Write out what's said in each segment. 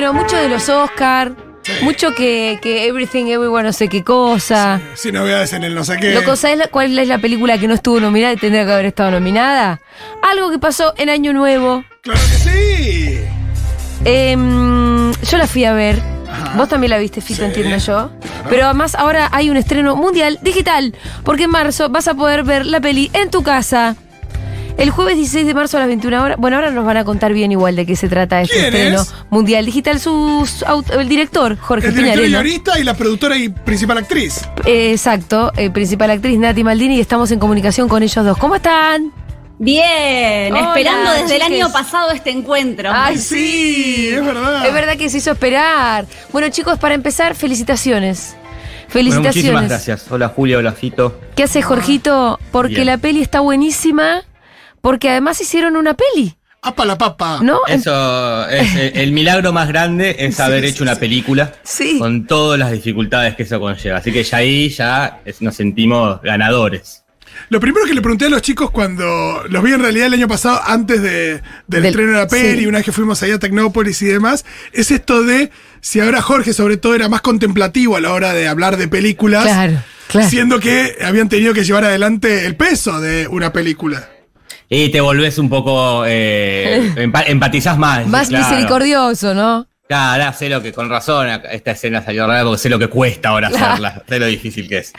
Bueno, mucho de los Oscar, mucho que, que Everything Everywhere no sé qué cosa. Sin novedades en el no sé qué. Loco, ¿sabes la- cuál es la película que no estuvo nominada y tendría que haber estado nominada? Algo que pasó en Año Nuevo. Claro que sí. Em, yo la fui a ver. Ajá. Vos también la viste, Fito, Sí, entiendo yo. claro. Pero además ahora hay un estreno mundial digital, porque en marzo vas a poder ver la peli en tu casa. El jueves 16 de marzo a las 21 horas. Bueno, ahora nos van a contar bien igual de qué se trata este ¿Quién estreno es? mundial digital. Sus el director, Jorge El director y guionista y la productora y principal actriz. Eh, exacto, eh, principal actriz Nati Maldini y estamos en comunicación con ellos dos. ¿Cómo están? Bien, Hola, esperando desde el año pasado este encuentro. Ay, Sí, es verdad. Es verdad que se hizo esperar. Bueno, chicos, para empezar, felicitaciones. Bueno, Felicitaciones. muchísimas gracias. Hola Julia, hola Fito. ¿Qué hace Jorgito? Porque Bien. la peli está buenísima, porque además hicieron una peli, Apa la papa. ¿no? Eso es el, el milagro más grande es haber hecho sí, una sí. película Sí. con todas las dificultades que eso conlleva. Así que ya ahí ya es- nos sentimos ganadores. Lo primero que le pregunté a los chicos cuando los vi en realidad el año pasado, antes de, del Del- estreno de la peli, sí. una vez que fuimos allá a Tecnópolis y demás, es esto de si ahora Jorge, sobre todo, era más contemplativo a la hora de hablar de películas, Claro, claro. siendo que habían tenido que llevar adelante el peso de una película. Y te volvés un poco. Eh, empa- empatizás más. Más claro. misericordioso, ¿no? Claro, sé lo que, con razón, esta escena salió rara porque sé lo que cuesta ahora Claro. hacerla. Sé lo difícil que es.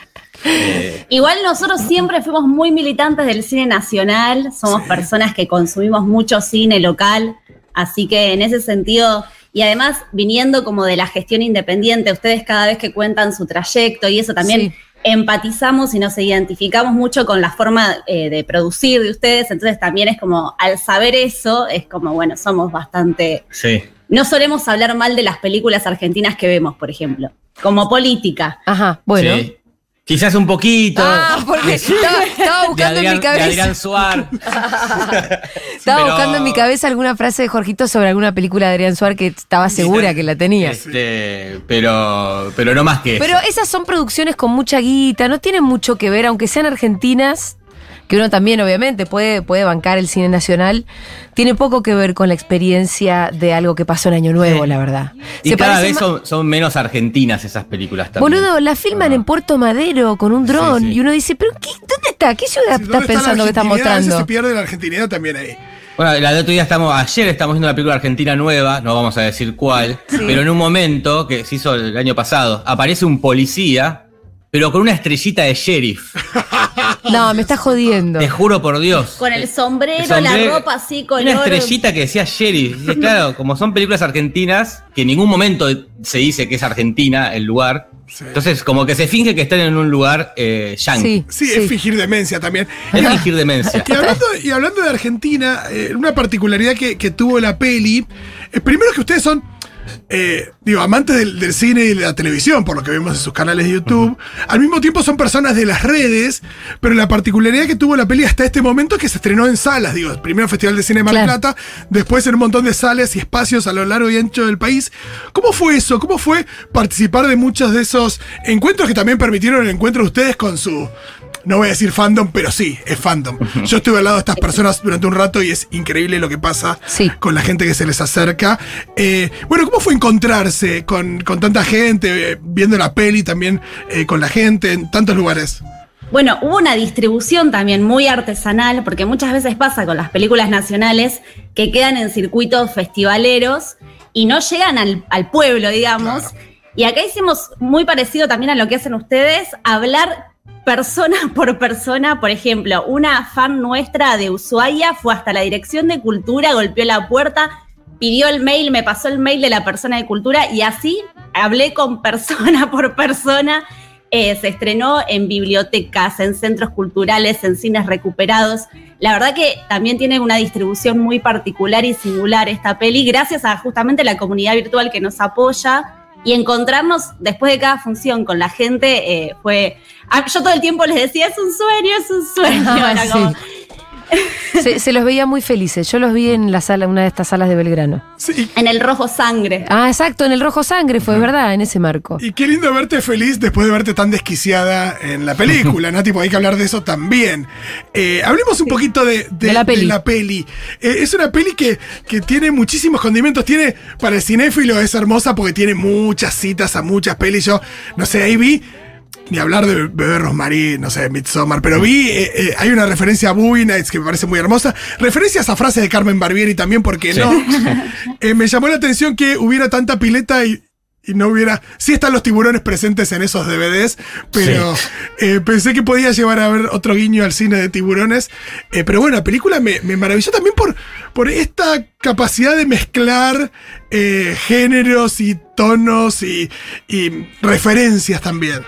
Eh, Igual nosotros siempre fuimos muy militantes del cine nacional, somos personas que consumimos mucho cine local, así que en ese sentido, y además viniendo como de la gestión independiente, ustedes cada vez que cuentan su trayecto y eso también Sí. Empatizamos y nos identificamos mucho con la forma eh, de producir de ustedes, entonces también es como, al saber eso, es como, bueno, somos bastante... sí. No solemos hablar mal de las películas argentinas que vemos, por ejemplo, como política. Ajá, bueno. Sí. Quizás un poquito. Ah, porque estaba, buscando Adrián, en mi de Adrián cabeza. Suar. Estaba pero- buscando en mi cabeza alguna frase de Jorgito sobre alguna película de Adrián Suar que estaba segura que la tenía. Este, pero, pero no más que eso. Pero esas son producciones con mucha guita, no tienen mucho que ver, aunque sean argentinas, que uno también obviamente puede, puede bancar el cine nacional, tiene poco que ver con la experiencia de algo que pasó en Año Nuevo, Sí. la verdad. y Se cada vez son, son menos argentinas esas películas también. Boludo, la filman Ah. en Puerto Madero con un dron Sí, sí. y uno dice, ¿pero qué, dónde está? ¿Qué ciudad Sí, ¿dónde estás está la pensando que? A veces mostrando? se pierde la argentinidad también ahí. Bueno, el otro día estamos, ayer estamos viendo una película argentina nueva, no vamos a decir cuál, pero en un momento que se hizo el año pasado, aparece un policía, pero con una estrellita de sheriff. No, me estás jodiendo. Te juro por Dios. Con el sombrero, El sombrero, la ropa así, color. Una estrellita que decía sheriff. Y claro, como son películas argentinas, que en ningún momento se dice que es Argentina el lugar. Sí. Entonces, como que se finge que están en un lugar eh, yankee. Sí, Sí, es fingir demencia también. Es fingir demencia. Y hablando, y hablando de Argentina, eh, una particularidad que, que tuvo la peli, eh, primero que ustedes son, eh, digo, amantes del, del cine y de la televisión, por lo que vemos en sus canales de YouTube, al mismo tiempo son personas de las redes, pero la particularidad que tuvo la peli hasta este momento es que se estrenó en salas, digo, primero Festival de Cine de Mar del Claro. Plata, después en un montón de salas y espacios a lo largo y ancho del país. ¿Cómo fue eso? ¿Cómo fue participar de muchos de esos encuentros que también permitieron el encuentro de ustedes con su no voy a decir fandom, pero sí, es fandom. Yo estuve al lado de estas personas durante un rato y es increíble lo que pasa Sí. con la gente que se les acerca. Eh, bueno, ¿cómo fue encontrarse con, con tanta gente, eh, viendo la peli también eh, con la gente en tantos lugares? Bueno, hubo una distribución también muy artesanal, porque muchas veces pasa con las películas nacionales que quedan en circuitos festivaleros y no llegan al, al pueblo, digamos. Claro. Y acá hicimos muy parecido también a lo que hacen ustedes, hablar persona por persona. Por ejemplo, una fan nuestra de Ushuaia fue hasta la dirección de cultura, golpeó la puerta, pidió el mail, me pasó el mail de la persona de cultura y así hablé con persona por persona eh, se estrenó en bibliotecas, en centros culturales, en cines recuperados. La verdad que también tiene una distribución muy particular y singular esta peli, gracias a justamente la comunidad virtual que nos apoya. Y encontrarnos después de cada función con la gente eh, fue. ah, Yo todo el tiempo les decía, es un sueño, es un sueño. Ah, Era sí. como- Se, se los veía muy felices. Yo los vi en la sala, una de estas salas de Belgrano. Sí, en el rojo sangre. Ah, exacto, en el Rojo Sangre fue, ¿verdad? En ese marco. Y qué lindo verte feliz después de verte tan desquiciada en la película, ¿no? Tipo, hay que hablar de eso también. Eh, hablemos un poquito de, De la peli. peli. Eh, es una peli que, que tiene muchísimos condimentos. Tiene, para el cinéfilo es hermosa porque tiene muchas citas a muchas pelis. Yo, no sé, ahí vi. Ni hablar de Bebé Rosemary, no sé, Midsommar, pero vi, eh, eh, hay una referencia a Boogie Nights que me parece muy hermosa. Referencias a frases de Carmen Barbieri también, porque no. Eh, me llamó la atención que hubiera tanta pileta y, y no hubiera. Sí están los tiburones presentes en esos DVDs, pero eh, pensé que podía llevar a ver otro guiño al cine de tiburones. Eh, pero bueno, la película me, me maravilló también por, por esta capacidad de mezclar eh, géneros y tonos y, y referencias también.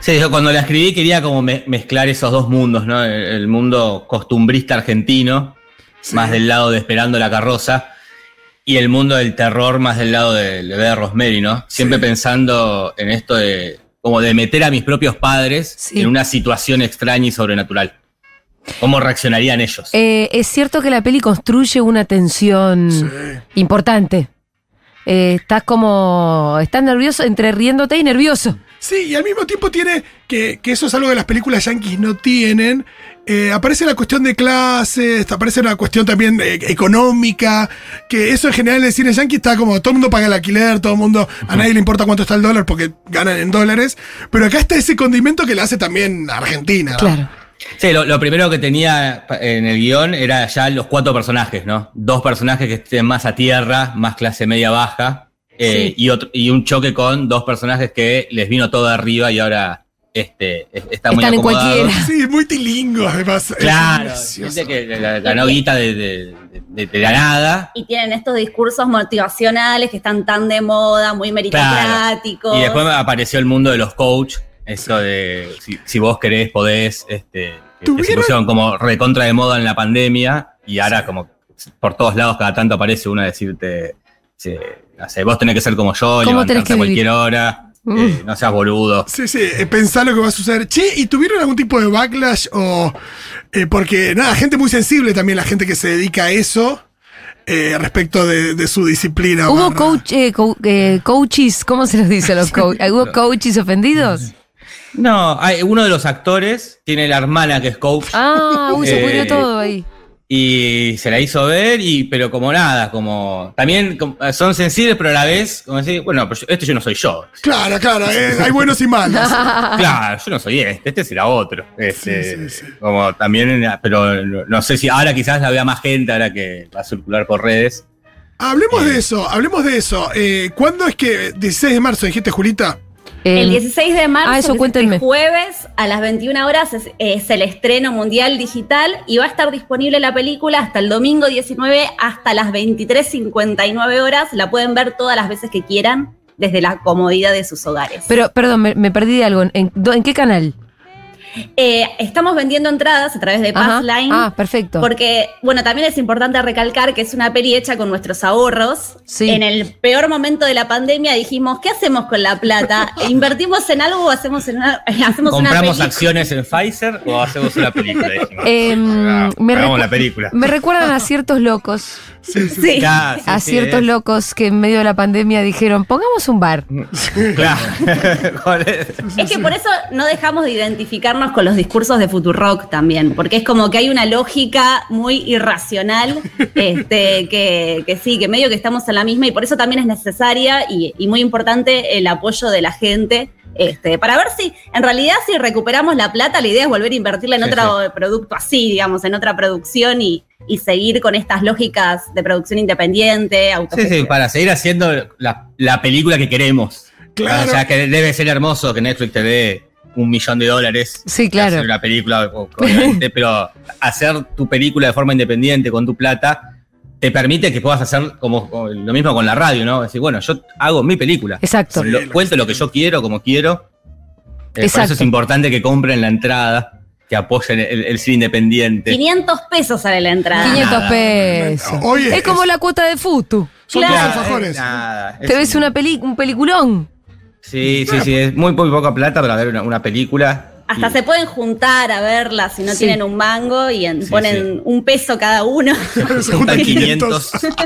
Sí, yo cuando la escribí quería como me- mezclar esos dos mundos, ¿no? El, el mundo costumbrista argentino, Sí. más del lado de Esperando la carroza, y el mundo del terror más del lado de, de Rosemary, ¿no? Siempre Sí. pensando en esto de como de meter a mis propios padres Sí. en una situación extraña y sobrenatural. ¿Cómo reaccionarían ellos? Eh, es cierto que la peli construye una tensión Sí. importante. Eh, estás como. Estás nervioso, entre riéndote y nervioso. Sí, y al mismo tiempo tiene que, que eso es algo que las películas yankees no tienen. Eh, aparece la cuestión de clases, aparece una cuestión también eh, económica, que eso en general en el cine yankee está como todo el mundo paga el alquiler, todo el mundo, a nadie le importa cuánto está el dólar porque ganan en dólares, pero acá está ese condimento que le hace también Argentina. ¿no? Claro. Sí, lo, lo primero que tenía en el guion era ya los cuatro personajes, ¿no? Dos personajes que estén más a tierra, más clase media baja, eh, Sí. y, otro, y un choque con dos personajes que les vino todo arriba y ahora este, es- están muy Están en cualquiera. Sí, muy tilingo además. Claro, gente que la, la noguita de, de- de- de la nada. Y tienen estos discursos motivacionales que están tan de moda, muy meritocráticos. Y después apareció el mundo de los coach, eso de si, si vos querés, podés, este, que- que se ¿Tuvieron? pusieron como recontra de moda en la pandemia y ahora como por todos lados cada tanto aparece uno a decirte, sí, no sé, vos tenés que ser como yo, ¿Cómo tenés levantarte que a vivir? cualquier hora, Mm. eh, no seas boludo. Sí, sí, eh, pensá lo que va a suceder. Che, ¿y tuvieron algún tipo de backlash o...? eh, porque, nada, gente muy sensible también, la gente que se dedica a eso, eh, respecto de, de su disciplina. Hubo coach, eh, co- eh, coaches, ¿cómo se los dice a los coaches? ¿Hubo coaches ofendidos? No, hay, uno de los actores tiene la hermana que es coach Ah, uy, se Eh, pudrió todo ahí. Y se la hizo ver y pero como nada, como también como- son sensibles pero a la vez como decir, bueno, pero yo- este yo no soy yo. Claro, claro, eh, hay buenos y malos. Claro, yo no soy este, este será otro. Este, Sí, sí, sí. Como también, pero no, sé si ahora quizás la vea más gente, ahora que va a circular por redes. Hablemos Eh. de eso, hablemos de eso. Eh, ¿Cuándo es que, 16 de marzo, dijiste, Julita? El Eh, 16 de marzo, ah, eso este jueves, a las 21 horas, es, es el estreno mundial digital y va a estar disponible la película hasta el domingo 19, hasta las 23.59 horas. La pueden ver todas las veces que quieran, desde la comodidad de sus hogares. pero, perdón, me, me perdí de algo. ¿En, do- en qué canal? Eh, estamos vendiendo entradas a través de. Passline. Ah, perfecto. Porque, bueno, también es importante recalcar que es una peli hecha con nuestros ahorros. Sí. En el peor momento de la pandemia dijimos, ¿qué hacemos con la plata? ¿Invertimos en algo o hacemos, en una, hacemos una ¿Compramos acciones en Pfizer o hacemos una película? Dijimos. Em, Ah, me recu- la película. Me recuerdan a ciertos locos, Sí, sí. Sí. Claro, sí, a sí, ciertos es- locos que en medio de la pandemia dijeron, pongamos un bar. Claro. ¿Cuál es? Es que por eso no dejamos de identificarnos con los discursos de Futurock también, porque es como que hay una lógica muy irracional, este, que, que sí, que medio que estamos en la misma y por eso también es necesaria y, y muy importante el apoyo de la gente. Este, para ver si, en realidad, si recuperamos la plata, la idea es volver a invertirla en Sí, otro producto así, digamos, en otra producción y, y seguir con estas lógicas de producción independiente, Sí, sí, para seguir haciendo la, la película que queremos. Claro. O sea, que debe ser hermoso que Netflix te dé un millón de dólares. Sí, claro. Hacer una película, obviamente, pero hacer tu película de forma independiente con tu plata te permite que puedas hacer como, como lo mismo con la radio, ¿no? Decir, bueno, yo hago mi película. Exacto. Lo- cuento lo que yo quiero, como quiero. por eso Exacto. es importante que compren la entrada, que apoyen el, el cine independiente. 500 pesos sale la entrada. 500 nada, pesos. oye, es como es- la cuota de Futu. Son Claro. alfajores. Te es ves una peli un peliculón. Sí, sí, sí, es muy, muy poca plata para ver una, una película. Hasta Y- se pueden juntar a verla si no Sí. tienen un mango y en- Sí, ponen sí. un peso cada uno. Se juntan juntan 500. 500.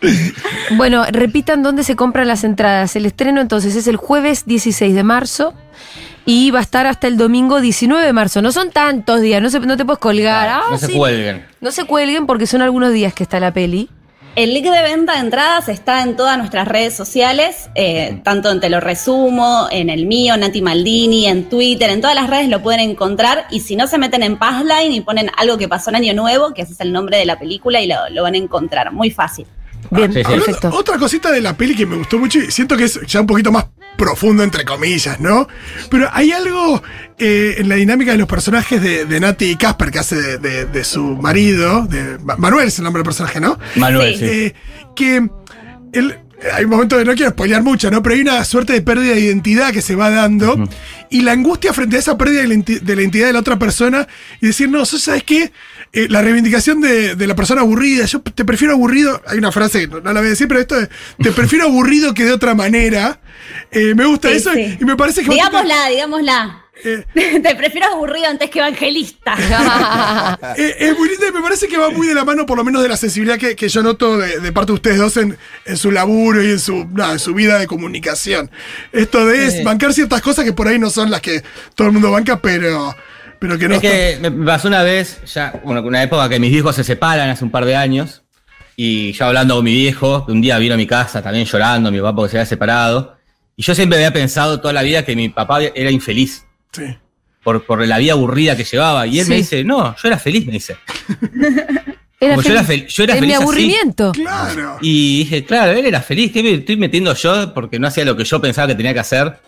Bueno, repitan dónde se compran las entradas. El estreno entonces es el jueves 16 de marzo y va a estar hasta el domingo 19 de marzo. No son tantos días, no, se- no te puedes colgar. Ah, no se sí. cuelguen. No se cuelguen porque son algunos días que está la peli. El link de venta de entradas está en todas nuestras redes sociales, eh, tanto en Te lo resumo, en el mío, Nati Maldini, en Twitter, en todas las redes lo pueden encontrar. Y si no se meten en Passline y ponen algo que pasó en Año Nuevo, que ese es el nombre de la película, y lo, lo van a encontrar. Muy fácil. Bien, sí, sí. Hablando- perfecto. Otra cosita de la peli que me gustó mucho y siento que es ya un poquito más profundo, entre comillas, ¿no? Pero hay algo eh, en la dinámica de los personajes de, de Nati y Casper, que hace de, de- de su marido, de Ma- Manuel es el nombre del personaje, ¿no? Manuel, Sí. sí. Eh, que él, hay momentos de no quiero spoilear mucho, ¿no? Pero hay una suerte de pérdida de identidad que se va dando y la angustia frente a esa pérdida de la, identi- de la identidad de la otra persona y decir, no, ¿sos- ¿sabes qué? Eh, la reivindicación de, de la persona aburrida, yo te prefiero aburrido, hay una frase que no, no la voy a decir, pero esto de, te prefiero aburrido que de otra manera. Eh, me gusta Sí, eso sí. y me parece que... Digámosla, digámosla. Eh, Te prefiero aburrido antes que evangelista. Eh, es muy lindo y me parece que va muy de la mano, por lo menos de la sensibilidad que, que yo noto de, de parte de ustedes dos en, en su laburo y en su, nada, en su vida de comunicación. Esto de es bancar ciertas cosas que por ahí no son las que todo el mundo banca, pero, pero que no Es que me pasó una vez, ya, bueno, una época que mis viejos se separan hace un par de años, y yo hablando con mi viejo, que un día vino a mi casa también llorando, mi papá porque se había separado, y yo siempre había pensado toda la vida que mi papá era infeliz Sí. por, por la vida aburrida que llevaba, y él Sí. me dice, no, yo era feliz, me dice. Era Como yo era feliz. fel- yo era en mi feliz así. aburrimiento. Claro. Y dije, claro, él era feliz, ¿qué me estoy metiendo yo? Porque no hacía lo que yo pensaba que tenía que hacer.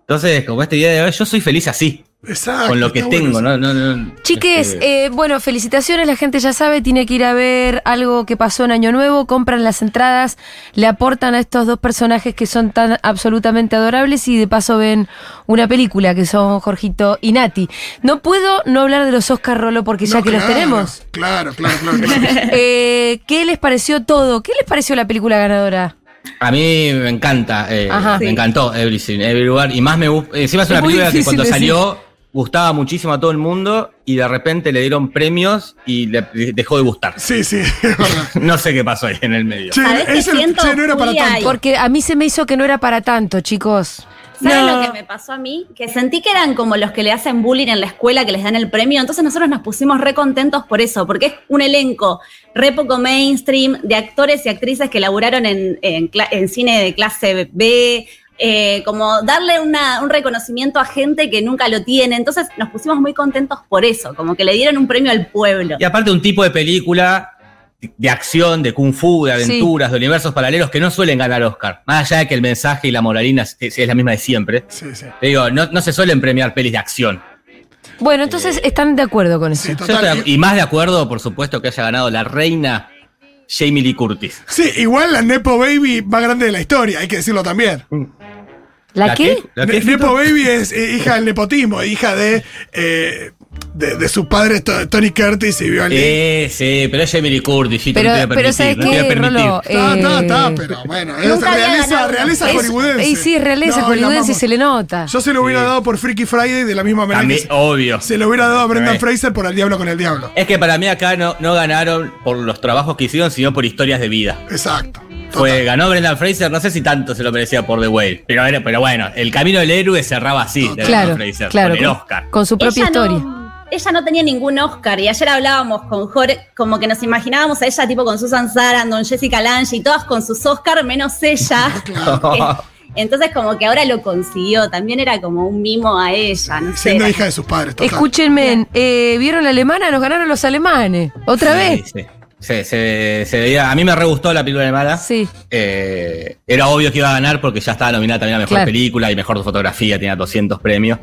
Entonces, como este día de hoy, yo soy feliz así, Exacto. con lo que bueno tengo. ¿no? no, no Chiques, este, eh, bueno, felicitaciones, la gente ya sabe, tiene que ir a ver algo que pasó en Año Nuevo, compran las entradas, le aportan a estos dos personajes que son tan absolutamente adorables y de paso ven una película que son Jorgito y Nati. No puedo no hablar de los Oscar Rolo porque ya que los tenemos. Claro, claro, claro. claro. Eh, ¿Qué les pareció todo? ¿Qué les pareció la película ganadora? A mí me encanta, eh, Ajá. me Sí. encantó Everything, Everywhere, y más me gusta, encima es una película que cuando decir. salió gustaba muchísimo a todo el mundo y de repente le dieron premios y le dejó de gustar. Sí, sí. No sé qué pasó ahí en el medio. Che, ¿Sabés qué es el- siento, che, no era para tanto. Porque a mí se me hizo que no era para tanto, chicos. ¿Sabes No. lo que me pasó a mí? Que sentí que eran como los que le hacen bullying en la escuela, que les dan el premio. Entonces nosotros nos pusimos re contentos por eso, porque es un elenco re poco mainstream de actores y actrices que laburaron en, en cla- en cine de clase B. eh, como darle una- un reconocimiento a gente que nunca lo tiene. Entonces nos pusimos muy contentos por eso, como que le dieron un premio al pueblo. Y aparte un tipo de película de acción, de kung fu, de aventuras, de universos paralelos que no suelen ganar Oscar. Más allá de que el mensaje y la moralina es, es la misma de siempre. Sí, sí. Te digo, no, no se suelen premiar pelis de acción. Bueno, entonces están de acuerdo con eso. Sí, Yo total. estoy- y más de acuerdo, por supuesto, que haya ganado la reina Jamie Lee Curtis. Sí, igual la Nepo Baby más grande de la historia, hay que decirlo también. ¿La, qué? ¿La Ne- qué? Nepo Baby es eh, hija del nepotismo, hija de, eh, de, de sus padres To- Tony Curtis y Violín. Eh, sí, pero es Lee Curtis, sí, te Pero, lo voy a pero permitir, ¿sabes no te voy a qué. Rolo? Está, está, Eh, está, pero bueno, es realeza, realeza es- hollywoodense. y sí, realeza No, hollywoodense y se le nota. Yo se lo hubiera Sí. dado por Freaky Friday de la misma manera A mí, que obvio. se lo hubiera dado a Brendan Eh. Fraser por El Diablo con el Diablo. Es que para mí acá no, no ganaron por los trabajos que hicieron, sino por historias de vida. Exacto. Fue, ganó Brendan Fraser, no sé si tanto se lo merecía por The Whale, pero, era- pero bueno, el camino del héroe cerraba así, de Claro, Brendan Fraser, claro. con el Oscar. Con su propia Ella historia. No, ella no tenía ningún Oscar y ayer hablábamos con Jorge, como que nos imaginábamos a ella tipo con Susan Sarandon, Jessica Lange y todas con sus Oscar menos ella. Entonces como que ahora lo consiguió, también era como un mimo a ella, no sé. Siendo hija de sus padres. Total. Escúchenme, eh, ¿vieron la alemana? Nos ganaron los alemanes. ¿Otra Sí, vez? sí. Se, se- se veía, a mí me re gustó la película de Mala. Sí. Eh, era obvio que iba a ganar porque ya estaba nominada también a Mejor Claro. Película y Mejor Fotografía, tenía 200 premios.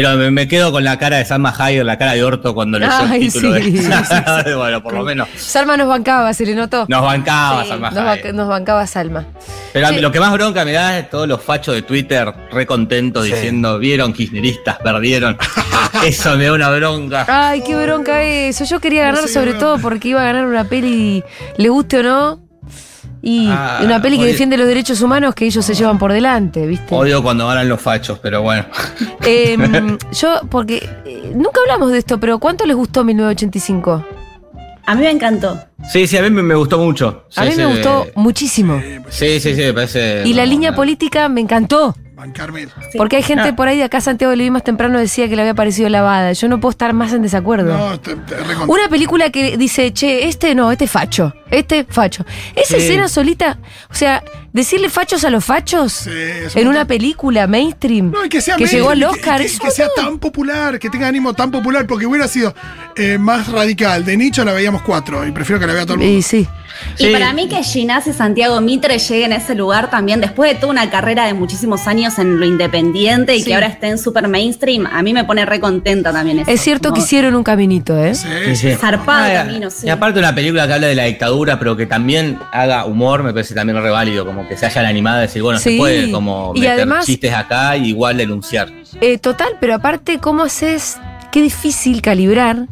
Pero me, me quedo con la cara de Salma Hayek, la cara de orto cuando leyó el título. sí, de- sí, sí, bueno, por lo menos Salma nos bancaba, se le notó. nos bancaba Sí, Salma Nos, ba- nos bancaba Salma. Pero a mí Sí. lo que más bronca me da es todos los fachos de Twitter re contentos Sí. diciendo, vieron, kirchneristas, perdieron. Eso me da una bronca. Ay, qué bronca eso. Yo quería ganar sé, sobre todo porque iba a ganar una peli, le guste o no. Y Ah, una peli que defiende los derechos humanos que ellos se llevan por delante, ¿viste? Odio cuando ganan los fachos, pero bueno. Em, yo, porque eh, nunca hablamos de esto, pero ¿cuánto les gustó 1985? A mí me encantó. Sí, sí, a mí me, gustó mucho. A mí sí, me gustó eh, muchísimo. Sí, sí, sí, me parece. Y la línea no. política me encantó. Bancarme. Sí. Porque hay gente Ah. por ahí de acá, Santiago le vi más temprano, decía que le había parecido lavada. Yo no puedo estar más en desacuerdo. No, te, Una película que dice, che, este no, este facho, este facho. Esa Sí. escena solita, o sea, decirle fachos a los fachos Sí, en un una película mainstream No, y que sea que llegó al que- Oscar. Que, que un sea tan popular, que tenga ánimo tan popular, porque hubiera sido eh, más radical. De nicho la veíamos cuatro y prefiero que la vea todo el mundo. Y sí. Y Sí. para mí que Ginás y Santiago Mitre lleguen a ese lugar también, después de toda una carrera de muchísimos años en lo independiente y Sí. que ahora estén súper mainstream, a mí me pone re contenta también eso. Es cierto que hicieron un caminito, ¿eh? Sí, Sí, sí. Zarpado Ah, camino, sí. Y aparte una película que habla de la dictadura, pero que también haga humor, me parece también re válido, como que se hayan animado a decir, bueno, Sí. se puede como Y meter además- chistes acá y igual denunciar. Eh, total, pero aparte, ¿cómo haces? Qué difícil calibrar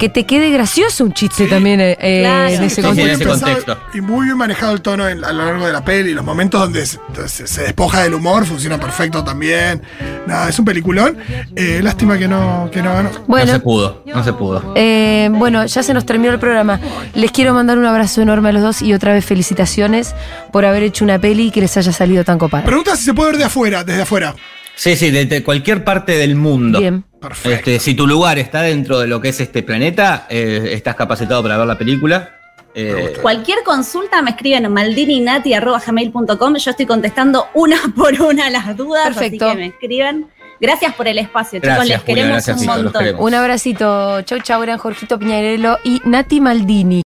que te quede gracioso un chiste Sí. también eh, eh, Claro. en Sí, ese sí, Muy en ese contexto. contexto. Y muy bien manejado el tono en- a lo largo de la peli. Los momentos donde se, se- se despoja del humor funciona perfecto también. Nada, es un peliculón. Eh, lástima que no, que no ganó. no se Bueno, pudo, no se pudo. eh, bueno, ya se nos terminó el programa. Les quiero mandar un abrazo enorme a los dos y otra vez felicitaciones por haber hecho una peli que les haya salido tan copada. Pregunta si se puede ver de afuera, desde afuera. Sí, sí, desde cualquier parte del mundo. Bien. Perfecto. Este, si tu lugar está dentro de lo que es este planeta, eh, estás capacitado para ver la película. Eh, Cualquier consulta me escriben a maldininati.gmail.com. Yo estoy contestando una por una las dudas. Perfecto. Así que me escriban. Gracias por el espacio, chicos. Gracias, Les Julia, queremos gracias, un montón. queremos. Un abracito. Chau, chau, eran Jorgito Piñarello y Nati Maldini.